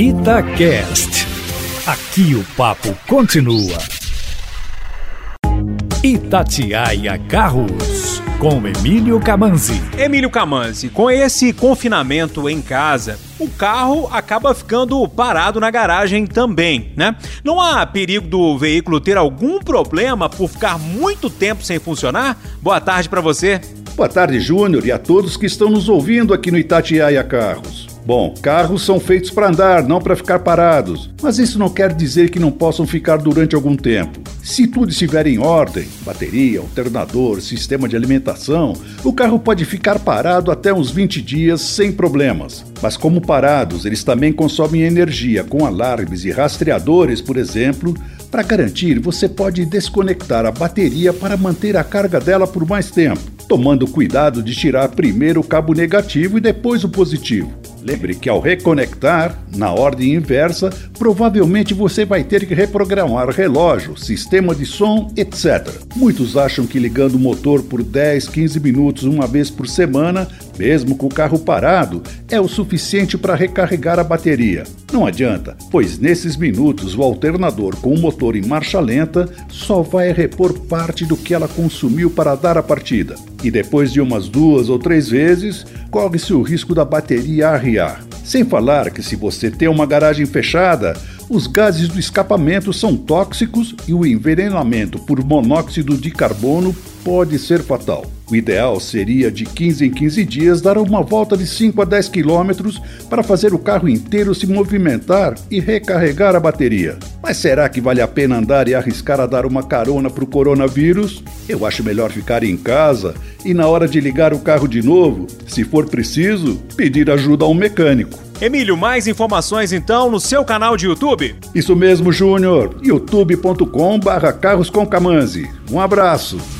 Itacast. Aqui o papo continua. Itatiaia Carros, com Emílio Camanzi. Emílio Camanzi, com esse confinamento em casa, o carro acaba ficando parado na garagem também, né? Não há perigo do veículo ter algum problema por ficar muito tempo sem funcionar? Boa tarde para você. Boa tarde, Júnior, e a todos que estão nos ouvindo aqui no Itatiaia Carros. Bom, carros são feitos para andar, não para ficar parados. Mas isso não quer dizer que não possam ficar durante algum tempo. Se tudo estiver em ordem bateria, alternador, sistema de alimentação o carro pode ficar parado até uns 20 dias sem problemas. Mas, como parados, eles também consomem energia com alarmes e rastreadores, por exemplo. Para garantir, você pode desconectar a bateria para manter a carga dela por mais tempo, tomando cuidado de tirar primeiro o cabo negativo e depois o positivo. Lembre que ao reconectar, na ordem inversa, provavelmente você vai ter que reprogramar relógio, sistema de som, etc. Muitos acham que ligando o motor por 10, 15 minutos uma vez por semana, mesmo com o carro parado, é o suficiente para recarregar a bateria. Não adianta, pois nesses minutos o alternador com o motor em marcha lenta só vai repor parte do que ela consumiu para dar a partida. E depois de umas duas ou três vezes, corre-se o risco da bateria arriar. Sem falar que se você tem uma garagem fechada, os gases do escapamento são tóxicos e o envenenamento por monóxido de carbono pode ser fatal. O ideal seria de 15 em 15 dias dar uma volta de 5 a 10 quilômetros para fazer o carro inteiro se movimentar e recarregar a bateria. Mas será que vale a pena andar e arriscar a dar uma carona para o coronavírus? Eu acho melhor ficar em casa e, na hora de ligar o carro de novo, se for preciso, pedir ajuda a um mecânico. Emílio, mais informações então no seu canal de YouTube? Isso mesmo, Júnior. youtube.com/carros com Um abraço.